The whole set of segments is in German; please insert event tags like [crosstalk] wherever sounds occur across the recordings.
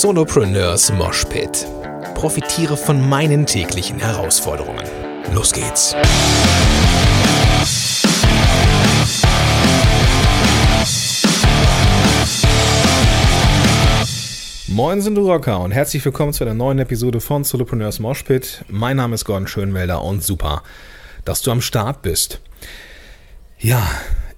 Solopreneurs Moshpit. Profitiere von meinen täglichen Herausforderungen. Los geht's. Moin sind du Rocker und herzlich willkommen zu einer neuen Episode von Solopreneurs Moshpit. Mein Name ist Gordon Schönwelder und super, dass du am Start bist. Ja,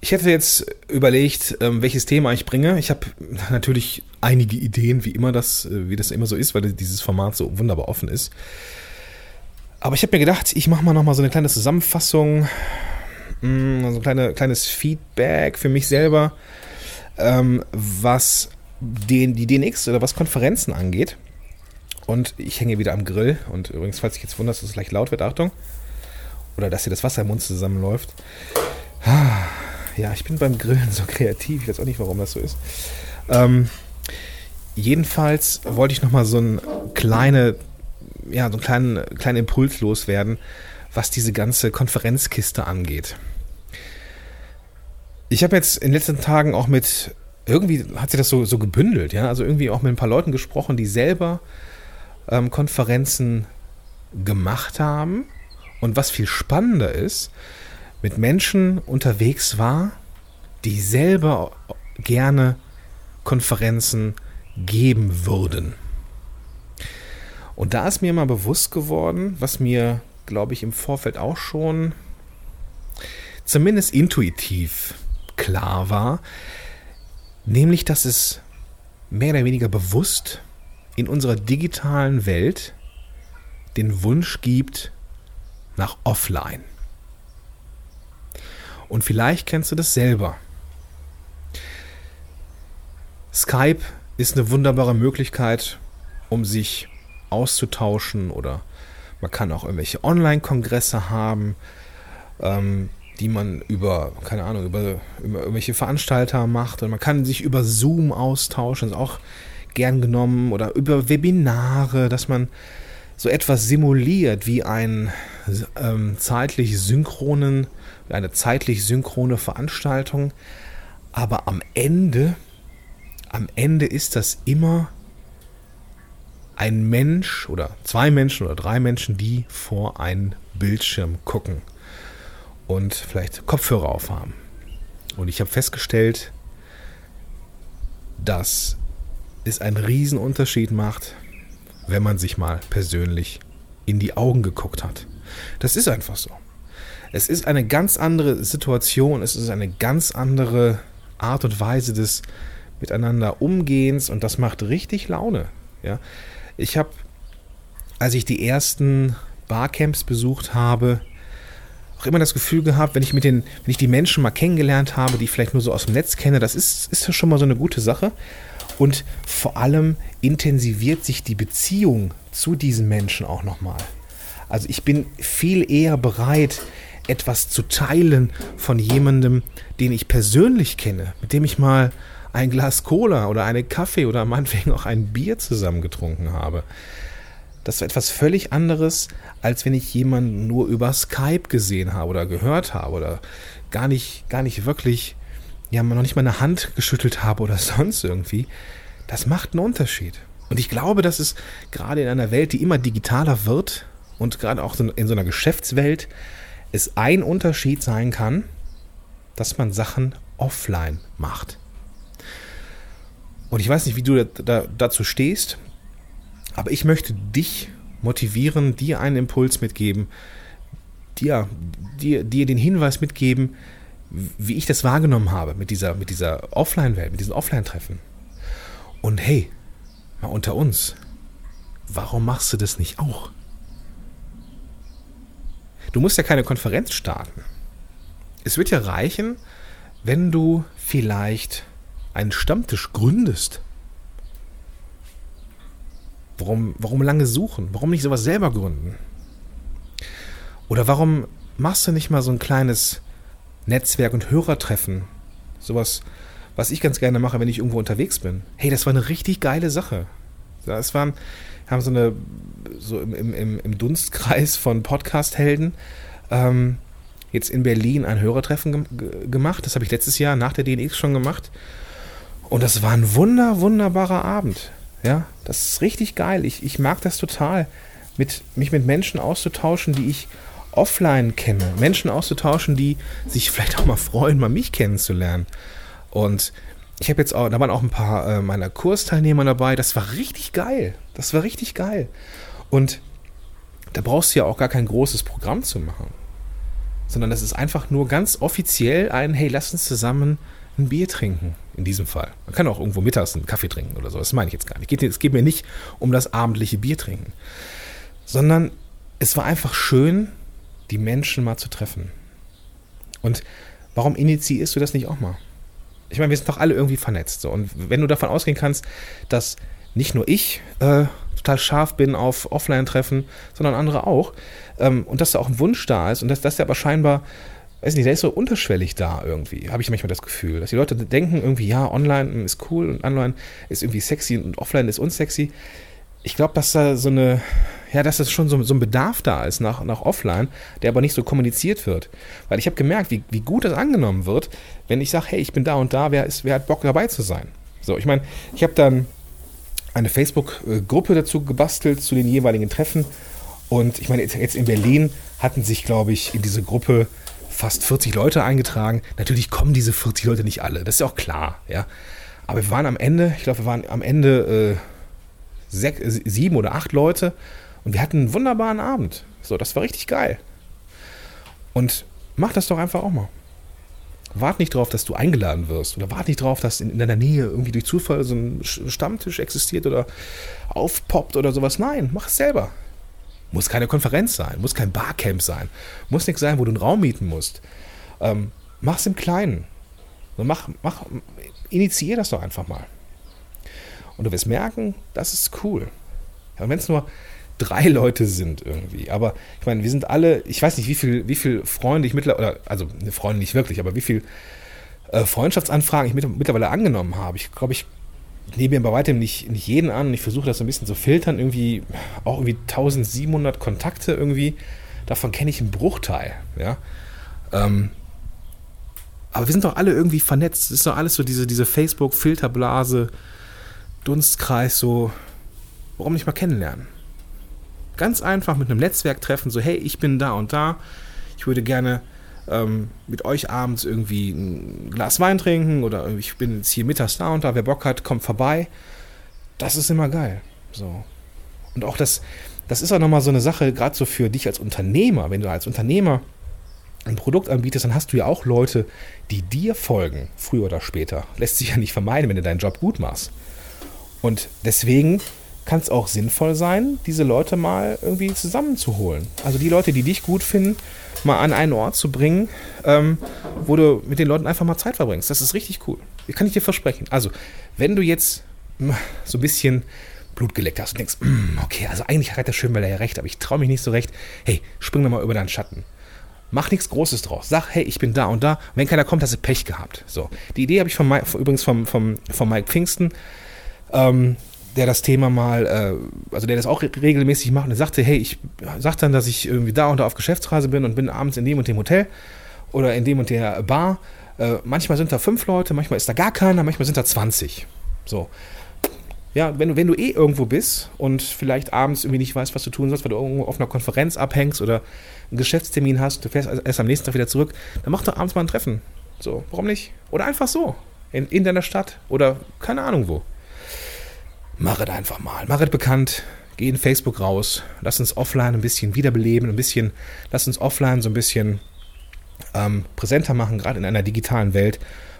ich hätte jetzt überlegt, ähm, welches Thema ich bringe. Ich habe natürlich einige Ideen, wie immer das, äh, wie das immer so ist, weil dieses Format so wunderbar offen ist. Aber ich habe mir gedacht, ich mache mal noch mal so eine kleine Zusammenfassung, mm, so ein kleine, kleines Feedback für mich selber, ähm, was den, die DNX oder was Konferenzen angeht. Und ich hänge wieder am Grill. Und übrigens, falls ich jetzt wundert, dass es leicht laut wird, Achtung. Oder dass hier das Wasser im Mund zusammenläuft. Ja, ich bin beim Grillen so [laughs] kreativ. Ich weiß auch nicht, warum das so ist. Ähm, jedenfalls wollte ich nochmal so einen kleine, ja, so einen kleinen, kleinen Impuls loswerden, was diese ganze Konferenzkiste angeht. Ich habe jetzt in den letzten Tagen auch mit irgendwie hat sich das so, so gebündelt, ja. Also irgendwie auch mit ein paar Leuten gesprochen, die selber ähm, Konferenzen gemacht haben. Und was viel spannender ist, mit Menschen unterwegs war, die selber gerne Konferenzen geben würden. Und da ist mir mal bewusst geworden, was mir, glaube ich, im Vorfeld auch schon zumindest intuitiv klar war, Nämlich, dass es mehr oder weniger bewusst in unserer digitalen Welt den Wunsch gibt nach Offline. Und vielleicht kennst du das selber. Skype ist eine wunderbare Möglichkeit, um sich auszutauschen oder man kann auch irgendwelche Online-Kongresse haben. Ähm, die man über, keine Ahnung, über, über irgendwelche Veranstalter macht. Und man kann sich über Zoom austauschen, ist auch gern genommen. Oder über Webinare, dass man so etwas simuliert wie ein ähm, zeitlich synchronen, eine zeitlich synchrone Veranstaltung. Aber am Ende, am Ende ist das immer ein Mensch oder zwei Menschen oder drei Menschen, die vor einen Bildschirm gucken und vielleicht Kopfhörer aufhaben. Und ich habe festgestellt, dass es einen Riesenunterschied macht, wenn man sich mal persönlich in die Augen geguckt hat. Das ist einfach so. Es ist eine ganz andere Situation, es ist eine ganz andere Art und Weise des Miteinander Umgehens und das macht richtig Laune. Ja? Ich habe, als ich die ersten Barcamps besucht habe, auch immer das Gefühl gehabt, wenn ich mit den, wenn ich die Menschen mal kennengelernt habe, die ich vielleicht nur so aus dem Netz kenne, das ist, ist ja schon mal so eine gute Sache. Und vor allem intensiviert sich die Beziehung zu diesen Menschen auch nochmal. Also ich bin viel eher bereit, etwas zu teilen von jemandem, den ich persönlich kenne, mit dem ich mal ein Glas Cola oder eine Kaffee oder meinetwegen auch ein Bier zusammen getrunken habe. Das ist etwas völlig anderes, als wenn ich jemanden nur über Skype gesehen habe oder gehört habe oder gar nicht, gar nicht wirklich, ja, noch nicht mal eine Hand geschüttelt habe oder [laughs] sonst irgendwie. Das macht einen Unterschied. Und ich glaube, dass es gerade in einer Welt, die immer digitaler wird und gerade auch in so einer Geschäftswelt, es ein Unterschied sein kann, dass man Sachen offline macht. Und ich weiß nicht, wie du da, da, dazu stehst. Aber ich möchte dich motivieren, dir einen Impuls mitgeben, dir, dir, dir den Hinweis mitgeben, wie ich das wahrgenommen habe mit dieser, mit dieser Offline-Welt, mit diesen Offline-Treffen. Und hey, mal unter uns, warum machst du das nicht auch? Du musst ja keine Konferenz starten. Es wird ja reichen, wenn du vielleicht einen Stammtisch gründest Warum, warum lange suchen? Warum nicht sowas selber gründen? Oder warum machst du nicht mal so ein kleines Netzwerk- und Hörertreffen? Sowas, was ich ganz gerne mache, wenn ich irgendwo unterwegs bin. Hey, das war eine richtig geile Sache. Das waren, haben so eine, so im, im, im Dunstkreis von Podcast-Helden ähm, jetzt in Berlin ein Hörertreffen ge gemacht. Das habe ich letztes Jahr nach der DNX schon gemacht. Und das war ein wunder, wunderbarer Abend. Ja, das ist richtig geil. Ich, ich mag das total, mit, mich mit Menschen auszutauschen, die ich offline kenne. Menschen auszutauschen, die sich vielleicht auch mal freuen, mal mich kennenzulernen. Und ich habe jetzt auch, da waren auch ein paar äh, meiner Kursteilnehmer dabei. Das war richtig geil. Das war richtig geil. Und da brauchst du ja auch gar kein großes Programm zu machen. Sondern das ist einfach nur ganz offiziell ein, hey, lass uns zusammen ein Bier trinken. In diesem Fall. Man kann auch irgendwo mittags einen Kaffee trinken oder so. Das meine ich jetzt gar nicht. Es geht mir nicht um das abendliche Bier trinken. Sondern es war einfach schön, die Menschen mal zu treffen. Und warum initiierst du das nicht auch mal? Ich meine, wir sind doch alle irgendwie vernetzt. So. Und wenn du davon ausgehen kannst, dass nicht nur ich äh, total scharf bin auf Offline-Treffen, sondern andere auch, ähm, und dass da auch ein Wunsch da ist und dass das ja aber scheinbar, weiß nicht, der ist so unterschwellig da irgendwie, habe ich manchmal das Gefühl. Dass die Leute denken irgendwie, ja, online ist cool und online ist irgendwie sexy und offline ist unsexy. Ich glaube, dass da so eine, ja, dass das schon so, so ein Bedarf da ist nach, nach offline, der aber nicht so kommuniziert wird. Weil ich habe gemerkt, wie, wie gut das angenommen wird, wenn ich sage, hey, ich bin da und da, wer, ist, wer hat Bock dabei zu sein? So, ich meine, ich habe dann eine Facebook-Gruppe dazu gebastelt zu den jeweiligen Treffen. Und ich meine, jetzt in Berlin hatten sich, glaube ich, in diese Gruppe fast 40 Leute eingetragen. Natürlich kommen diese 40 Leute nicht alle, das ist ja auch klar, ja. Aber wir waren am Ende, ich glaube, wir waren am Ende äh, sech, sieben oder acht Leute und wir hatten einen wunderbaren Abend. So, das war richtig geil. Und mach das doch einfach auch mal. Wart nicht darauf, dass du eingeladen wirst. Oder wart nicht darauf, dass in, in deiner Nähe irgendwie durch Zufall so ein Stammtisch existiert oder aufpoppt oder sowas. Nein, mach es selber. Muss keine Konferenz sein, muss kein Barcamp sein, muss nichts sein, wo du einen Raum mieten musst. Ähm, es im Kleinen. Mach, mach, initiier das doch einfach mal. Und du wirst merken, das ist cool. Ja, wenn es nur drei Leute sind irgendwie. Aber ich meine, wir sind alle, ich weiß nicht, wie viel, wie viel Freunde ich mittlerweile, also ne, Freunde nicht wirklich, aber wie viel äh, Freundschaftsanfragen ich mit, mittlerweile angenommen habe. Ich glaube, ich nehme mir bei weitem nicht, nicht jeden an. Ich versuche das so ein bisschen zu filtern. Irgendwie auch irgendwie 1700 Kontakte irgendwie. Davon kenne ich einen Bruchteil. Ja. Ähm, aber wir sind doch alle irgendwie vernetzt. Es ist doch alles so diese, diese Facebook-Filterblase, Dunstkreis, so. Warum nicht mal kennenlernen? Ganz einfach mit einem Netzwerk treffen, so hey, ich bin da und da. Ich würde gerne ähm, mit euch abends irgendwie ein Glas Wein trinken oder ich bin jetzt hier mittags da und da. Wer Bock hat, kommt vorbei. Das ist immer geil. So. Und auch das, das ist auch nochmal so eine Sache, gerade so für dich als Unternehmer. Wenn du als Unternehmer ein Produkt anbietest, dann hast du ja auch Leute, die dir folgen, früher oder später. Lässt sich ja nicht vermeiden, wenn du deinen Job gut machst. Und deswegen kann es auch sinnvoll sein, diese Leute mal irgendwie zusammenzuholen. Also die Leute, die dich gut finden, mal an einen Ort zu bringen, ähm, wo du mit den Leuten einfach mal Zeit verbringst. Das ist richtig cool. Das kann ich dir versprechen. Also, wenn du jetzt [laughs] so ein bisschen Blut geleckt hast und denkst, [clears throat] okay, also eigentlich hat der Schönwälder ja recht, aber ich traue mich nicht so recht. Hey, spring doch mal über deinen Schatten. Mach nichts Großes draus. Sag, hey, ich bin da und da. wenn keiner kommt, hast du Pech gehabt. So. Die Idee habe ich von, übrigens vom, vom, vom Mike Pfingsten. Ähm, der das Thema mal, äh, also der das auch regelmäßig macht und sagte, hey, ich sag dann, dass ich irgendwie da und da auf Geschäftsreise bin und bin abends in dem und dem Hotel oder in dem und der Bar. Äh, manchmal sind da fünf Leute, manchmal ist da gar keiner, manchmal sind da 20. So. Ja, wenn du, wenn du eh irgendwo bist und vielleicht abends irgendwie nicht weißt, was du tun sollst, weil du irgendwo auf einer Konferenz abhängst oder einen Geschäftstermin hast, du fährst erst am nächsten Tag wieder zurück, dann mach doch abends mal ein Treffen. So, warum nicht? Oder einfach so. In, in deiner Stadt oder keine Ahnung wo mach es einfach mal. Mach es bekannt. Geh in Facebook raus. Lass uns offline ein bisschen wiederbeleben, ein bisschen, lass uns offline so ein bisschen ähm, präsenter machen, gerade in einer digitalen Welt,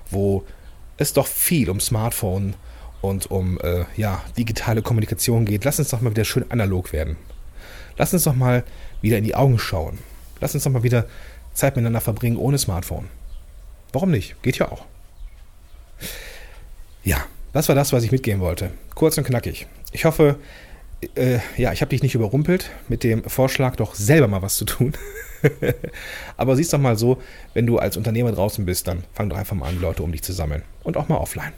wo es doch viel um Smartphone und um äh, ja, digitale Kommunikation geht. Lass uns doch mal wieder schön analog werden. Lass uns doch mal wieder in die Augen schauen. Lass uns doch mal wieder Zeit miteinander verbringen ohne Smartphone. Warum nicht? Geht ja auch. Ja, das war das, was ich mitgeben wollte. Kurz und knackig. Ich hoffe, äh, ja, ich habe dich nicht überrumpelt mit dem Vorschlag, doch selber mal was zu tun. [laughs] Aber siehst doch mal so, wenn du als Unternehmer draußen bist, dann fang doch einfach mal an, Leute um dich zu sammeln. Und auch mal offline.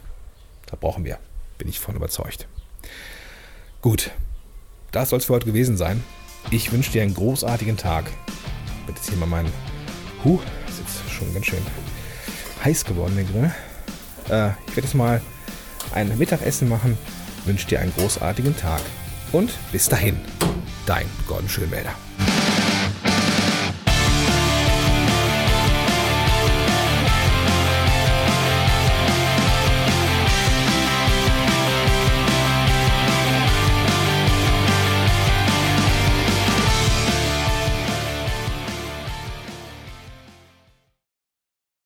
Da brauchen wir. Bin ich von überzeugt. Gut, das soll es für heute gewesen sein. Ich wünsche dir einen großartigen Tag. Bitte jetzt hier mal meinen. Huh, ist jetzt schon ganz schön heiß geworden, der Grill. Äh, ich werde jetzt mal ein Mittagessen machen wünsche dir einen großartigen Tag und bis dahin, dein Gordon Schönmelder.